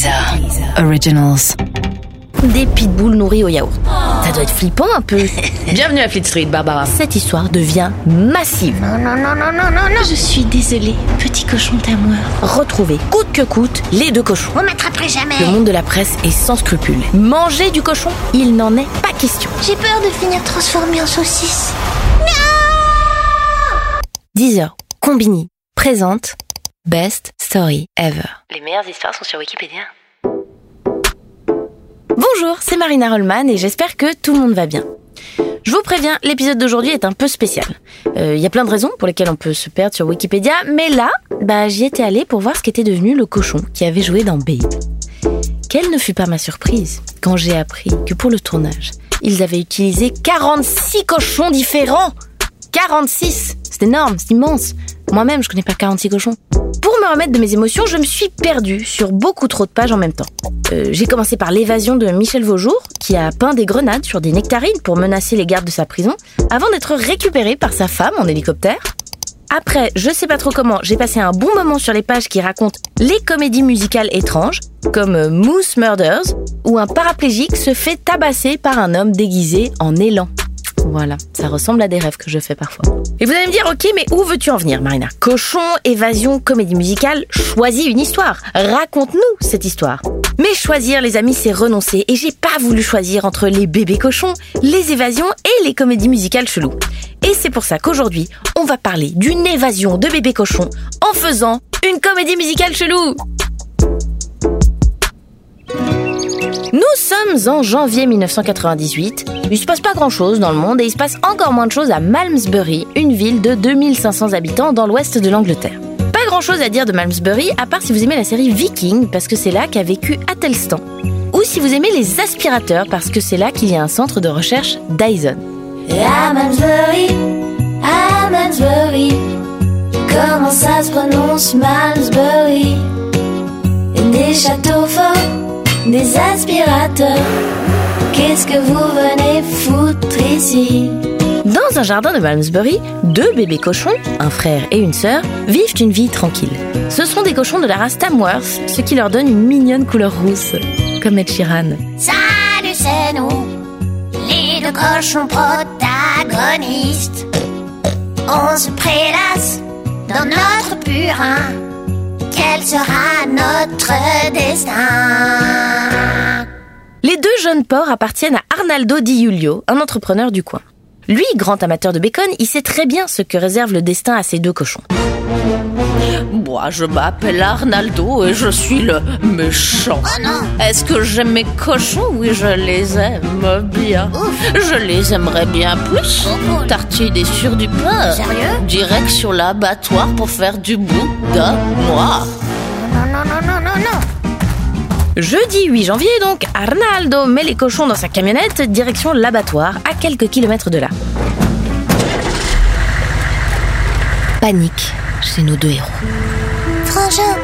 Deezer Originals. Des pitbulls nourris au yaourt. Ça doit être flippant un peu. Bienvenue à Fleet Street, Barbara. Cette histoire devient massive. Non, non, non, non, non, non, non. Je suis désolée, petit cochon d'amour. Retrouver coûte que coûte les deux cochons. On m'attraperait jamais. Le monde de la presse est sans scrupules. Manger du cochon, il n'en est pas question. J'ai peur de finir transformé en saucisse. 10 heures. Combini présente Best Story Ever. Les meilleures histoires sont sur Wikipédia. Bonjour, c'est Marina Rollman et j'espère que tout le monde va bien. Je vous préviens, l'épisode d'aujourd'hui est un peu spécial. Il y a plein de raisons pour lesquelles on peut se perdre sur Wikipédia, mais là, bah, j'y étais allée pour voir ce qu'était devenu le cochon qui avait joué dans Babe. Quelle ne fut pas ma surprise quand j'ai appris que pour le tournage, ils avaient utilisé 46 cochons différents 46 C'est énorme, c'est immense Moi-même, je connais pas 46 cochons. Me remettre de mes émotions, je me suis perdue sur beaucoup trop de pages en même temps. Euh, j'ai commencé par l'évasion de Michel Vaujour, qui a peint des grenades sur des nectarines pour menacer les gardes de sa prison, avant d'être récupéré par sa femme en hélicoptère. Après, je sais pas trop comment, j'ai passé un bon moment sur les pages qui racontent les comédies musicales étranges, comme euh, Moose Murders, où un paraplégique se fait tabasser par un homme déguisé en élan. Voilà, ça ressemble à des rêves que je fais parfois. Et vous allez me dire, ok, mais où veux-tu en venir, Marina? Cochon, évasion, comédie musicale, choisis une histoire. Raconte-nous cette histoire. Mais choisir, les amis, c'est renoncer. Et j'ai pas voulu choisir entre les bébés cochons, les évasions et les comédies musicales cheloues. Et c'est pour ça qu'aujourd'hui, on va parler d'une évasion de bébés cochons en faisant une comédie musicale chelou. Nous sommes en janvier 1998. Il se passe pas grand chose dans le monde et il se passe encore moins de choses à Malmesbury, une ville de 2500 habitants dans l'ouest de l'Angleterre. Pas grand chose à dire de Malmesbury à part si vous aimez la série Viking parce que c'est là qu'a vécu Athelstan. Ou si vous aimez les aspirateurs parce que c'est là qu'il y a un centre de recherche Dyson. Comment ça se prononce Malmesbury? Des châteaux forts, des aspirateurs, qu'est-ce que vous venez foutre ici? Dans un jardin de Malmesbury, deux bébés cochons, un frère et une sœur, vivent une vie tranquille. Ce sont des cochons de la race Tamworth, ce qui leur donne une mignonne couleur rousse, comme Ed Sheeran. Salut, c'est nous, les deux cochons protagonistes. On se prélasse dans notre purin. Quel sera notre destin Les deux jeunes porcs appartiennent à Arnaldo Di Giulio, un entrepreneur du coin. Lui, grand amateur de bacon, il sait très bien ce que réserve le destin à ces deux cochons. Moi, je m'appelle Arnaldo et je suis le méchant. Est-ce que j'aime mes cochons? Oui, je les aime bien. Je les aimerais bien plus. Tartiner sur du pain. Sérieux? Direction l'abattoir pour faire du boudin noir. Non, non, non, non, non, non. Jeudi 8 janvier donc, Arnaldo met les cochons dans sa camionnette direction l'abattoir à quelques kilomètres de là. Panique chez nos deux héros. Frangin,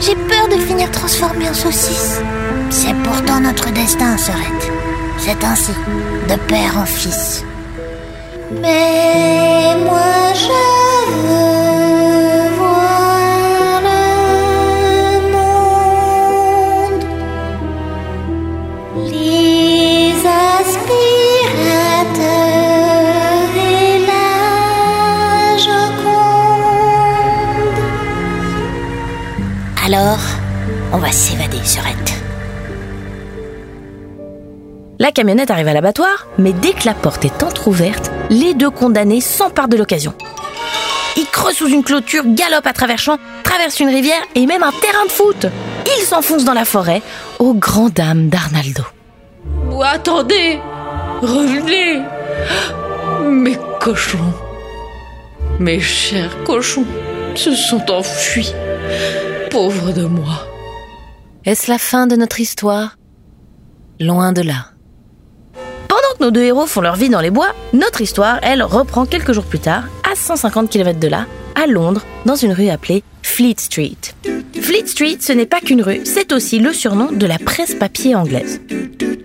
j'ai peur de finir transformé en saucisse. C'est pourtant notre destin, Sorette. C'est ainsi, de père en fils. Mais moi je veux Alors, on va s'évader, Sorette. La camionnette arrive à l'abattoir, mais dès que la porte est entr'ouverte, les deux condamnés s'emparent de l'occasion. Ils creusent sous une clôture, galopent à travers champs, traversent une rivière et même un terrain de foot. Ils s'enfoncent dans la forêt, aux grandes dames d'Arnaldo. Oh, attendez Revenez Mes cochons Mes chers cochons se sont enfuis. Pauvre de moi. Est-ce la fin de notre histoire? Loin de là. Pendant que nos deux héros font leur vie dans les bois, notre histoire, elle, reprend quelques jours plus tard, à 150 km de là, à Londres, dans une rue appelée Fleet Street. Fleet Street, ce n'est pas qu'une rue, c'est aussi le surnom de la presse papier anglaise.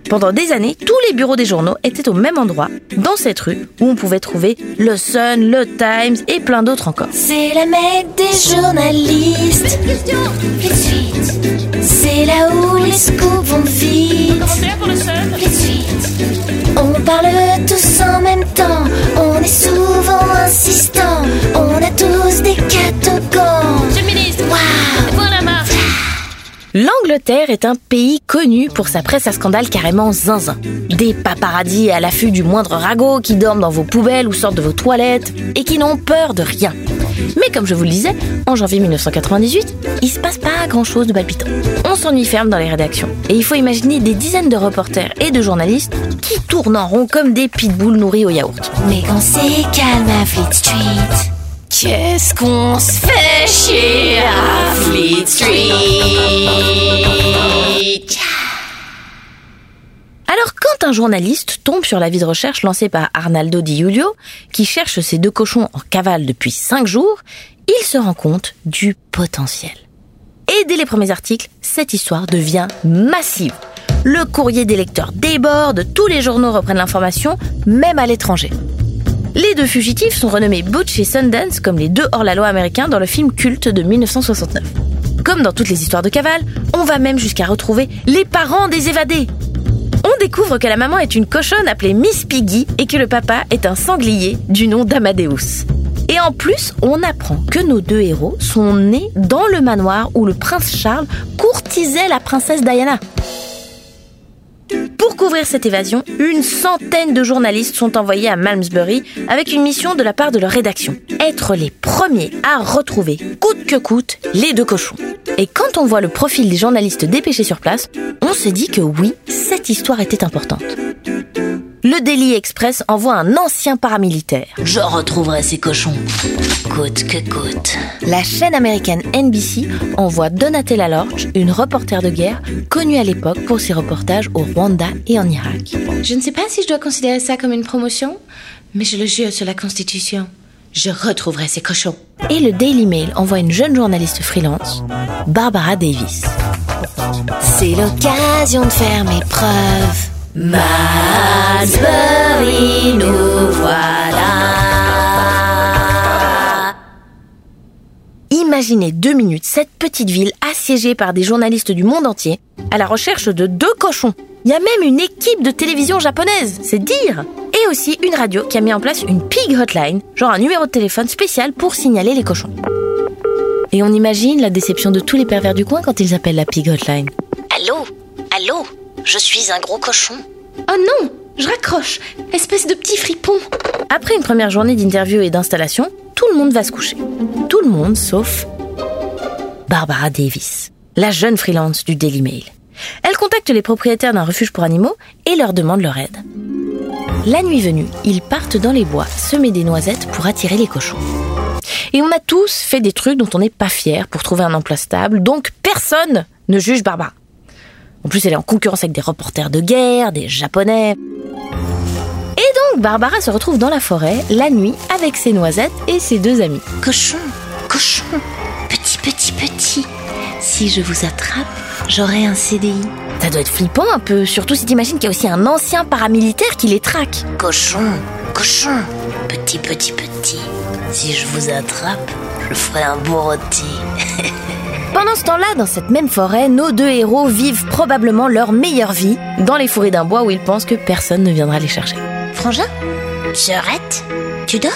Pendant des années, tous les bureaux des journaux étaient au même endroit, dans cette rue, où on pouvait trouver le Sun, le Times et plein d'autres encore. C'est la mecque des journalistes. C'est là où scoops vont vite. Vite. On parle tous en même temps, on est souvent insistant, on a tous des catogons. Monsieur le ministre, Waouh. L'Angleterre est un pays connu pour sa presse à scandale carrément zinzin. Des paparazzis à l'affût du moindre ragot qui dorment dans vos poubelles ou sortent de vos toilettes et qui n'ont peur de rien. Mais comme je vous le disais, en janvier 1998, il se passe pas grand chose de palpitant. On s'ennuie ferme dans les rédactions. Et il faut imaginer des dizaines de reporters et de journalistes qui tournent en rond comme des pitbulls nourris au yaourt. Mais quand c'est calme à Fleet Street, Qu'est-ce qu'on se fait chier à Fleet Street? Alors quand un journaliste tombe sur l'avis de recherche lancé par Arnaldo Di Giulio, qui cherche ces deux cochons en cavale depuis 5 jours, il se rend compte du potentiel. Et dès les premiers articles, cette histoire devient massive. Le courrier des lecteurs déborde, tous les journaux reprennent l'information, même à l'étranger. Les deux fugitifs sont renommés Butch et Sundance comme les deux hors-la-loi américains dans le film culte de 1969. Comme dans toutes les histoires de cavale, on va même jusqu'à retrouver les parents des évadés. On découvre que la maman est une cochonne appelée Miss Piggy et que le papa est un sanglier du nom d'Amadeus. Et en plus, on apprend que nos deux héros sont nés dans le manoir où le prince Charles courtisait la princesse Diana. Pour couvrir cette évasion, une centaine de journalistes sont envoyés à Malmesbury avec une mission de la part de leur rédaction. Être les premiers à retrouver, coûte que coûte, les deux cochons. Et quand on voit le profil des journalistes dépêchés sur place, on se dit que oui, cette histoire était importante. Le Daily Express envoie un ancien paramilitaire. Je retrouverai ces cochons. Coûte que coûte. La chaîne américaine NBC envoie Donatella Lorch, une reporter de guerre connue à l'époque pour ses reportages au Rwanda et en Irak. Je ne sais pas si je dois considérer ça comme une promotion, mais je le jure sur la Constitution. Je retrouverai ces cochons. Et le Daily Mail envoie une jeune journaliste freelance, Barbara Davis. c'est l'occasion de faire mes preuves. Malmesbury, nous voilà. Imaginez deux minutes cette petite ville assiégée par des journalistes du monde entier à la recherche de deux cochons. Il y a même une équipe de télévision japonaise, c'est dire Et aussi une radio qui a mis en place une pig hotline, genre un numéro de téléphone spécial pour signaler les cochons. Et on imagine la déception de tous les pervers du coin quand ils appellent la pig hotline. Allô? Allô? Je suis un gros cochon. Oh non Je raccroche Espèce de petit fripon Après une première journée d'interview et d'installation, tout le monde va se coucher. Tout le monde sauf Barbara Davis, la jeune freelance du Daily Mail. Elle contacte les propriétaires d'un refuge pour animaux et leur demande leur aide. La nuit venue, ils partent dans les bois semer des noisettes pour attirer les cochons. Et on a tous fait des trucs dont on n'est pas fier pour trouver un emploi stable, donc personne ne juge Barbara. En plus, elle est en concurrence avec des reporters de guerre, des japonais. Et donc, Barbara se retrouve dans la forêt, la nuit, avec ses noisettes et ses deux amis. Cochon, cochon, petit, petit, petit. Si je vous attrape, j'aurai un CDI. Ça doit être flippant un peu, surtout si t'imagines qu'il y a aussi un ancien paramilitaire qui les traque. Cochon, cochon. Petit, petit, petit. Si je vous attrape, je ferai un beau rôti. Pendant ce temps-là, dans cette même forêt, nos deux héros vivent probablement leur meilleure vie dans les fourrés d'un bois où ils pensent que personne ne viendra les chercher. Frangin Sœurette Tu dors?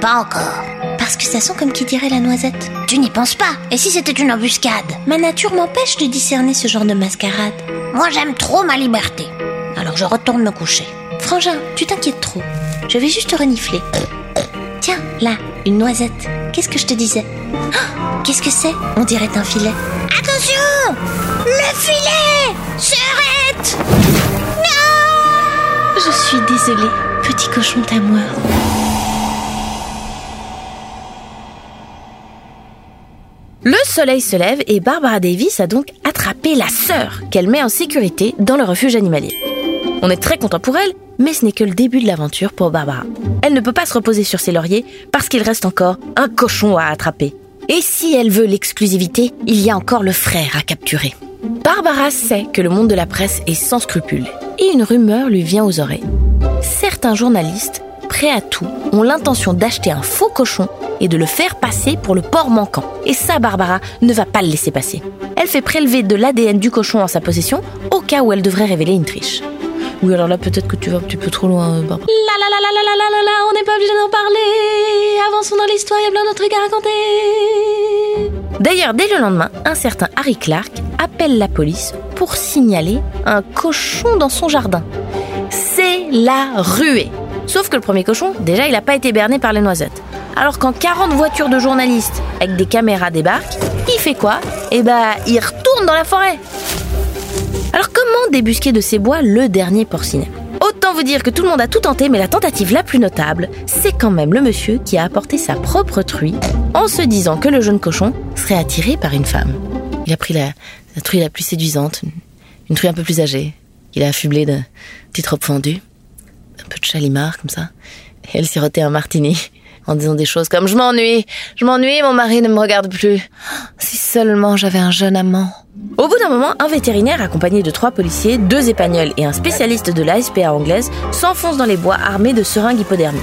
Pas encore. Parce que ça sent comme qui dirait la noisette. Tu n'y penses pas. Et si c'était une embuscade? Ma nature m'empêche de discerner ce genre de mascarade. Moi, j'aime trop ma liberté. Alors je retourne me coucher. Frangin, tu t'inquiètes trop. Je vais juste renifler. Là, une noisette. Qu'est-ce que je te disais? Ah, Qu'est-ce que c'est? On dirait un filet. Attention Le filet Sœurette Je suis désolée, petit cochon tamoeur. Le soleil se lève et Barbara Davis a donc attrapé la sœur qu'elle met en sécurité dans le refuge animalier. On est très content pour elle, mais ce n'est que le début de l'aventure pour Barbara. Elle ne peut pas se reposer sur ses lauriers parce qu'il reste encore un cochon à attraper. Et si elle veut l'exclusivité, il y a encore le frère à capturer. Barbara sait que le monde de la presse est sans scrupules et une rumeur lui vient aux oreilles. Certains journalistes, prêts à tout, ont l'intention d'acheter un faux cochon et de le faire passer pour le porc manquant. Et ça, Barbara ne va pas le laisser passer. Elle fait prélever de l'ADN du cochon en sa possession au cas où elle devrait révéler une triche. Oui, alors là, peut-être que tu vas un petit peu trop loin, euh, Barbara. La la la la la la la la on n'est pas obligé d'en parler. Avançons dans l'histoire, il y a plein d'autres trucs à raconter. D'ailleurs, dès le lendemain, un certain Harry Clark appelle la police pour signaler un cochon dans son jardin. C'est la ruée. Sauf que le premier cochon, déjà, il n'a pas été berné par les noisettes. Alors quand 40 voitures de journalistes avec des caméras débarquent, il fait quoi? Eh bah, il retourne dans la forêt alors comment débusquer de ces bois le dernier porcinet? Autant vous dire que tout le monde a tout tenté, mais la tentative la plus notable, c'est quand même le monsieur qui a apporté sa propre truie en se disant que le jeune cochon serait attiré par une femme. Il a pris la, truie la plus séduisante, une, truie un peu plus âgée. Il a affublé de petites robes fendues, un peu de chalimard comme ça, et elle sirotait un martini en disant des choses comme je m'ennuie, je m'ennuie, mon mari ne me regarde plus. Si seulement j'avais un jeune amant. Au bout d'un moment, un vétérinaire accompagné de trois policiers, deux épagnols et un spécialiste de la SPA anglaise s'enfonce dans les bois armés de seringues hypodermiques.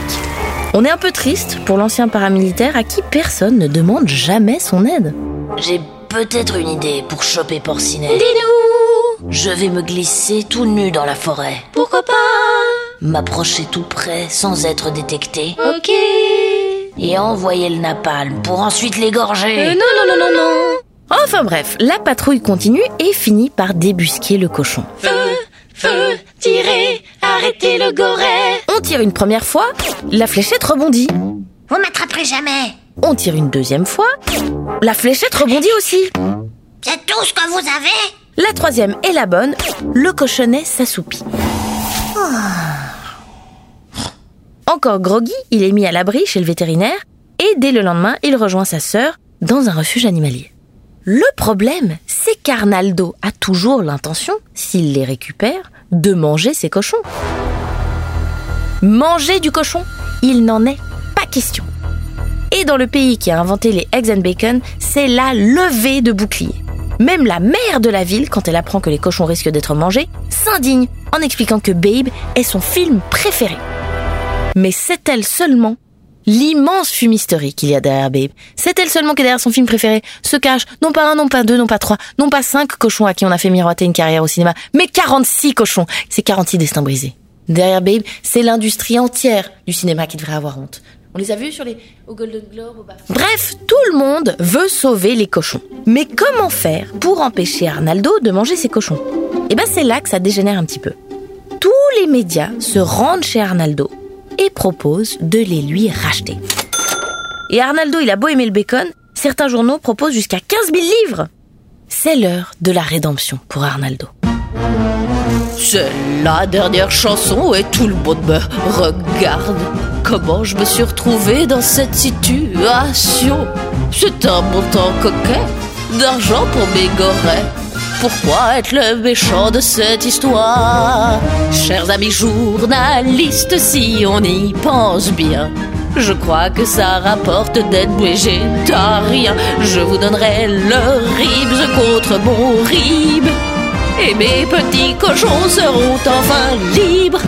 On est un peu triste pour l'ancien paramilitaire à qui personne ne demande jamais son aide. J'ai peut-être une idée pour choper Porcinet. Dis-nous, Je vais me glisser tout nu dans la forêt, pourquoi pas? M'approcher tout près sans être détecté Ok. Et envoyer le napalm pour ensuite l'égorger. Euh, non, non, non, non, non. Enfin bref, la patrouille continue et finit par débusquer le cochon. Feu, feu, tirez, arrêtez le goret. On tire une première fois, la fléchette rebondit. Vous m'attraperez jamais. On tire une deuxième fois, la fléchette rebondit aussi. C'est tout ce que vous avez? La troisième est la bonne, le cochonnet s'assoupit. Encore groggy, il est mis à l'abri chez le vétérinaire et dès le lendemain, il rejoint sa sœur dans un refuge animalier. Le problème, c'est qu'Arnaldo a toujours l'intention, s'il les récupère, de manger ses cochons. Manger du cochon, il n'en est pas question. Et dans le pays qui a inventé les eggs and bacon, c'est la levée de bouclier. Même la maire de la ville, quand elle apprend que les cochons risquent d'être mangés, s'indigne en expliquant que Babe est son film préféré. Mais c'est elle seulement l'immense fumisterie qu'il y a derrière Babe. C'est elle seulement qui derrière son film préféré se cache non pas un, non pas deux, non pas trois, non pas cinq cochons à qui on a fait miroiter une carrière au cinéma, mais 46 cochons. C'est 46 destins brisés. Derrière Babe, c'est l'industrie entière du cinéma qui devrait avoir honte. On les a vus sur les au Golden Globe, au. Bref, tout le monde veut sauver les cochons. Mais comment faire pour empêcher Arnaldo de manger ses cochons? Eh ben c'est là que ça dégénère un petit peu. Tous les médias se rendent chez Arnaldo et proposent de les lui racheter. Et Arnaldo, il a beau aimer le bacon, certains journaux proposent jusqu'à 15 000 livres. C'est l'heure de la rédemption pour Arnaldo. C'est la dernière chanson et tout le monde me regarde. Comment je me suis retrouvée dans cette situation? C'est un montant coquet d'argent pour mes gorets. Pourquoi être le méchant de cette histoire Chers amis journalistes, si on y pense bien, je crois que ça rapporte d'être végétarien. Je vous donnerai le ribs contre mon rib. Et mes petits cochons seront enfin libres.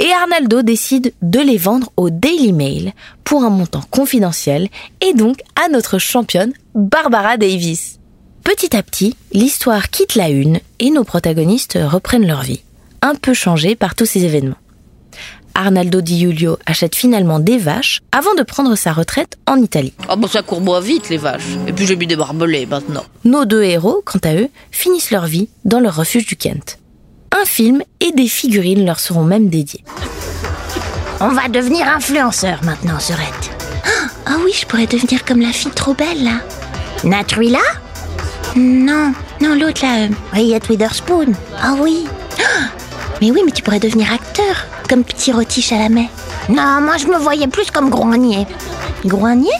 Et Arnaldo décide de les vendre au Daily Mail pour un montant confidentiel et donc à notre championne Barbara Davis. Petit à petit, l'histoire quitte la une et nos protagonistes reprennent leur vie, un peu changée par tous ces événements. Arnaldo Di Giulio achète finalement des vaches avant de prendre sa retraite en Italie. Ah bon, ça court moins vite les vaches. Et puis j'ai mis des barbelés maintenant. Nos deux héros, quant à eux, finissent leur vie dans leur refuge du Kent. Un film et des figurines leur seront même dédiés. On va devenir influenceur maintenant, Serette. Ah oui, je pourrais devenir comme la fille trop belle là. Natruila? Non, non, l'autre là. euh, Riette Witherspoon Ah oui. Ah, Mais oui, mais tu pourrais devenir acteur, comme Petit Rôti Chalamet. Non, moi je me voyais plus comme Groignier. Groignier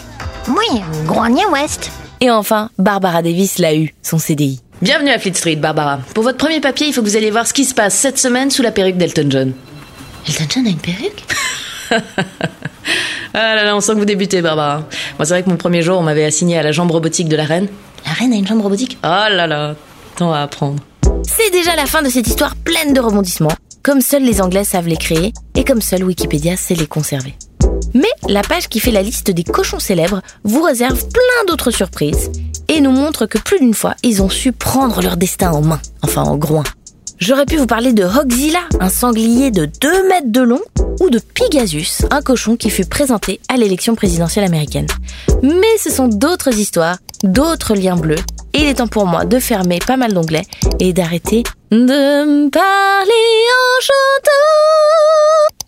Oui, Groignier West. Et enfin, Barbara Davis l'a eu, son CDI. Bienvenue à Fleet Street, Barbara. Pour votre premier papier, il faut que vous alliez voir ce qui se passe cette semaine sous la perruque d'Elton John. Elton John a une perruque? Ah là là, on sent que vous débutez, Barbara. Moi, c'est vrai que mon premier jour, on m'avait assigné à la jambe robotique de la reine. La reine a une jambe robotique Oh là là, tant à apprendre. C'est déjà la fin de cette histoire pleine de rebondissements, comme seuls les Anglais savent les créer et comme seul Wikipédia sait les conserver. Mais la page qui fait la liste des cochons célèbres vous réserve plein d'autres surprises et nous montre que plus d'une fois, ils ont su prendre leur destin en main, enfin en groin. J'aurais pu vous parler de Hogzilla, un sanglier de 2 mètres de long, ou de Pegasus, un cochon qui fut présenté à l'élection présidentielle américaine. Mais ce sont d'autres histoires, d'autres liens bleus, et il est temps pour moi de fermer pas mal d'onglets et d'arrêter de me parler en chantant.